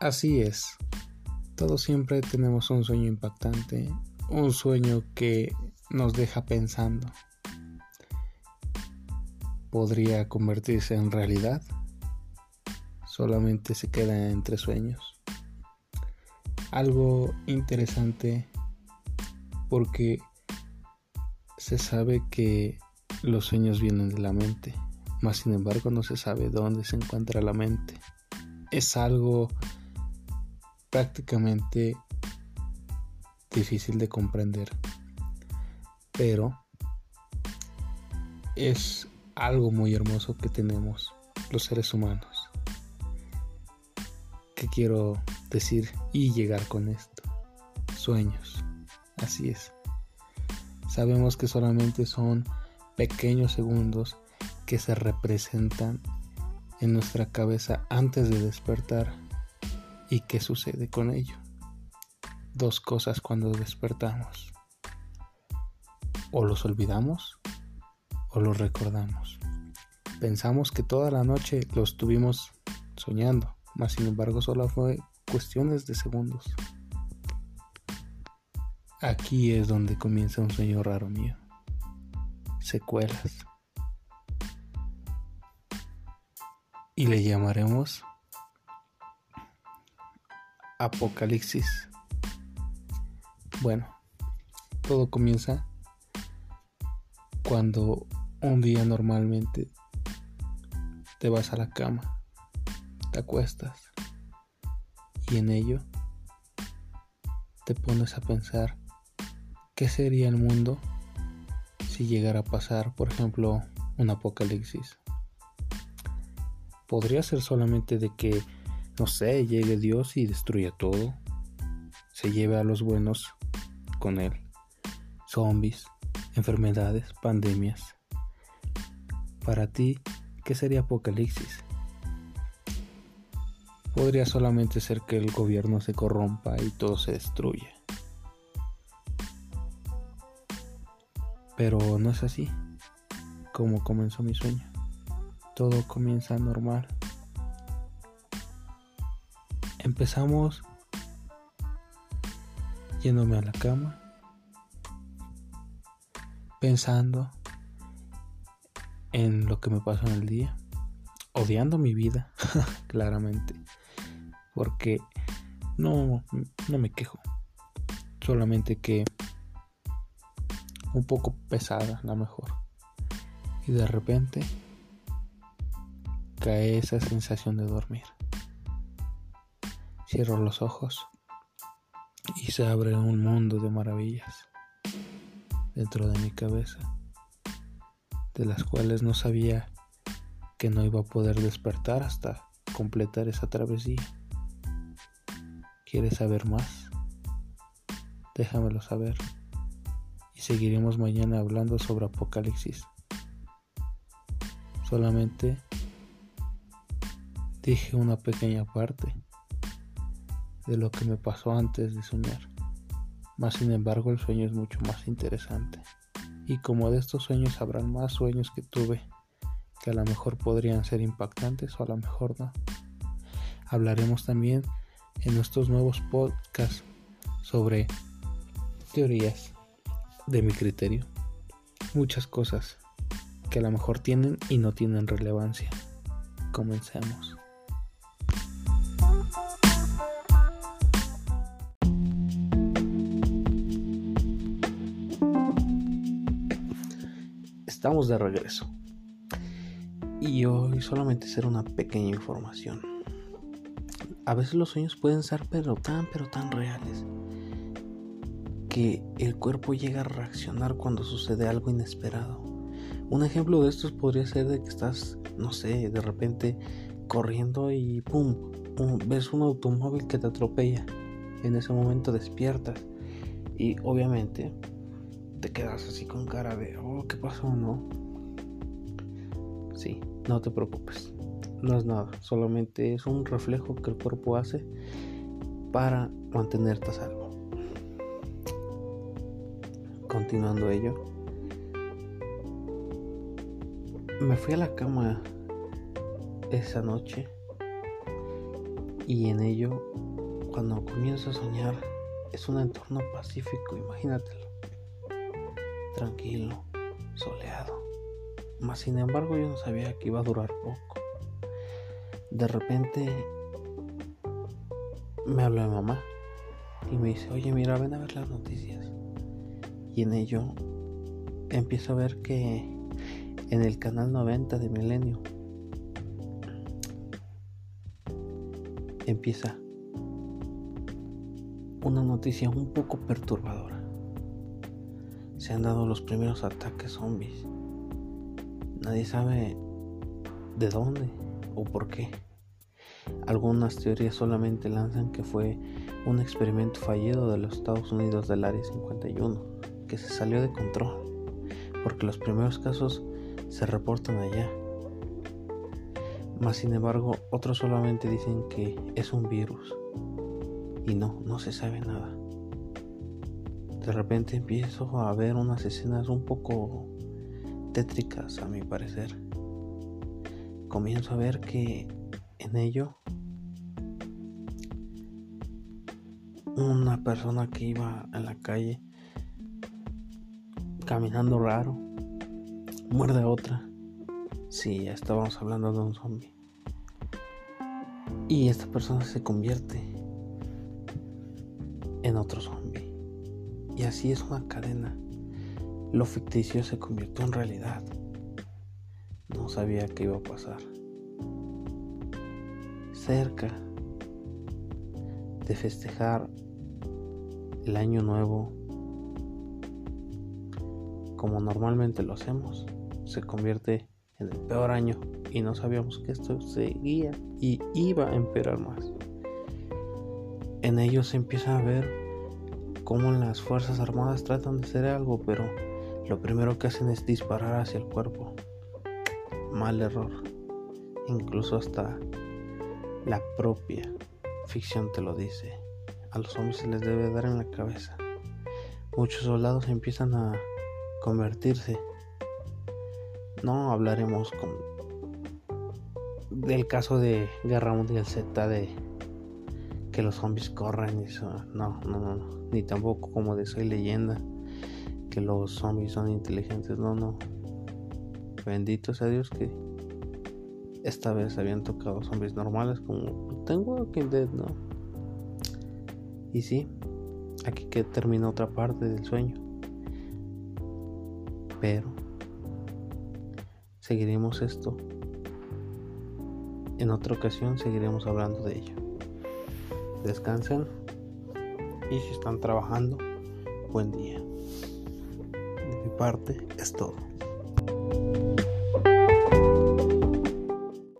Así es. Todos siempre tenemos un sueño impactante, un sueño que nos deja pensando. ¿Podría convertirse en realidad? Solamente se queda entre sueños. Algo interesante porque se sabe que los sueños vienen de la mente, mas sin embargo no se sabe dónde se encuentra la mente. Es algo prácticamente difícil de comprender, pero es algo muy hermoso que tenemos los seres humanos. ¿Qué quiero decir y llegar con esto? Sueños, así es. Sabemos que solamente son pequeños segundos que se representan en nuestra cabeza antes de despertar ¿Y qué sucede con ello? Dos cosas cuando despertamos. O los olvidamos o los recordamos. Pensamos que toda la noche lo estuvimos soñando, mas sin embargo solo fue cuestiones de segundos. Aquí es donde comienza un sueño raro mío. Secuelas. Y le llamaremos Apocalipsis. Bueno, todo comienza cuando un día normalmente te vas a la cama, te acuestas y en ello te pones a pensar qué sería el mundo si llegara a pasar, por ejemplo, un apocalipsis. Podría ser solamente de que no sé, llegue Dios y destruya todo, se lleve a los buenos con él, zombies, enfermedades, pandemias. Para ti, ¿qué sería Apocalipsis? Podría solamente ser que el gobierno se corrompa y todo se destruya. Pero no es así como comenzó mi sueño. Todo comienza normal. Empezamos yéndome a la cama, pensando en lo que me pasó en el día, odiando mi vida, claramente, porque no, no me quejo, solamente que un poco pesada, la mejor. Y de repente cae esa sensación de dormir. Cierro los ojos y se abre un mundo de maravillas dentro de mi cabeza, de las cuales no sabía que no iba a poder despertar hasta completar esa travesía. ¿Quieres saber más? Déjamelo saber y seguiremos mañana hablando sobre Apocalipsis. Solamente dije una pequeña parte de lo que me pasó antes de soñar. Más sin embargo, el sueño es mucho más interesante. Y como de estos sueños habrán más sueños que tuve, que a lo mejor podrían ser impactantes o a lo mejor no. Hablaremos también en nuestros nuevos podcasts sobre teorías de mi criterio. Muchas cosas que a lo mejor tienen y no tienen relevancia. Comencemos. Estamos de regreso. Y hoy solamente será una pequeña información. A veces los sueños pueden ser pero tan pero tan reales que el cuerpo llega a reaccionar cuando sucede algo inesperado. Un ejemplo de esto podría ser de que estás, no sé, de repente corriendo y pum, ves un automóvil que te atropella. En ese momento despiertas y obviamente te quedas así con cara de, oh, ¿qué pasó? No. Sí, no te preocupes. No es nada, solamente es un reflejo que el cuerpo hace para mantenerte a salvo. Continuando ello, me fui a la cama esa noche Y en ello, cuando comienzo a soñar, es un entorno pacífico, imagínatelo. Tranquilo, soleado. Mas sin embargo yo no sabía que iba a durar poco. De repente me habla mi mamá y me dice, oye mira, ven a ver las noticias. Y en ello empiezo a ver que en el canal 90 de Milenio empieza una noticia un poco perturbadora. Se han dado los primeros ataques zombies. Nadie sabe de dónde o por qué. Algunas teorías solamente lanzan que fue un experimento fallido de los Estados Unidos del Área 51, que se salió de control, porque los primeros casos se reportan allá. Mas sin embargo, otros solamente dicen que es un virus. Y no, no se sabe nada. De repente empiezo a ver unas escenas un poco tétricas a mi parecer. Comienzo a ver que en ello una persona que iba en la calle caminando raro muerde a otra. Sí, ya estábamos hablando de un zombie. Y esta persona se convierte en otro zombie. Y así es una cadena. Lo ficticio se convirtió en realidad. No sabía qué iba a pasar. Cerca de festejar el año nuevo como normalmente lo hacemos, se convierte en el peor año y no sabíamos que esto seguía y iba a empeorar más. En ellos se empieza a ver cómo las Fuerzas Armadas tratan de hacer algo, pero lo primero que hacen es disparar hacia el cuerpo. Mal error. Incluso hasta la propia ficción te lo dice. A los hombres se les debe dar en la cabeza. Muchos soldados empiezan a convertirse. No hablaremos con del caso de Guerra Mundial Z de que los zombies corren y eso. No, no, no. Ni tampoco como de Soy Leyenda que los zombies son inteligentes. No, no. Bendito sea Dios que esta vez habían tocado zombies normales como tengo Walking Dead, ¿no? Y sí, aquí que termina otra parte del sueño. Pero seguiremos esto. En otra ocasión seguiremos hablando de ello. Descansen y si están trabajando, buen día. De mi parte es todo.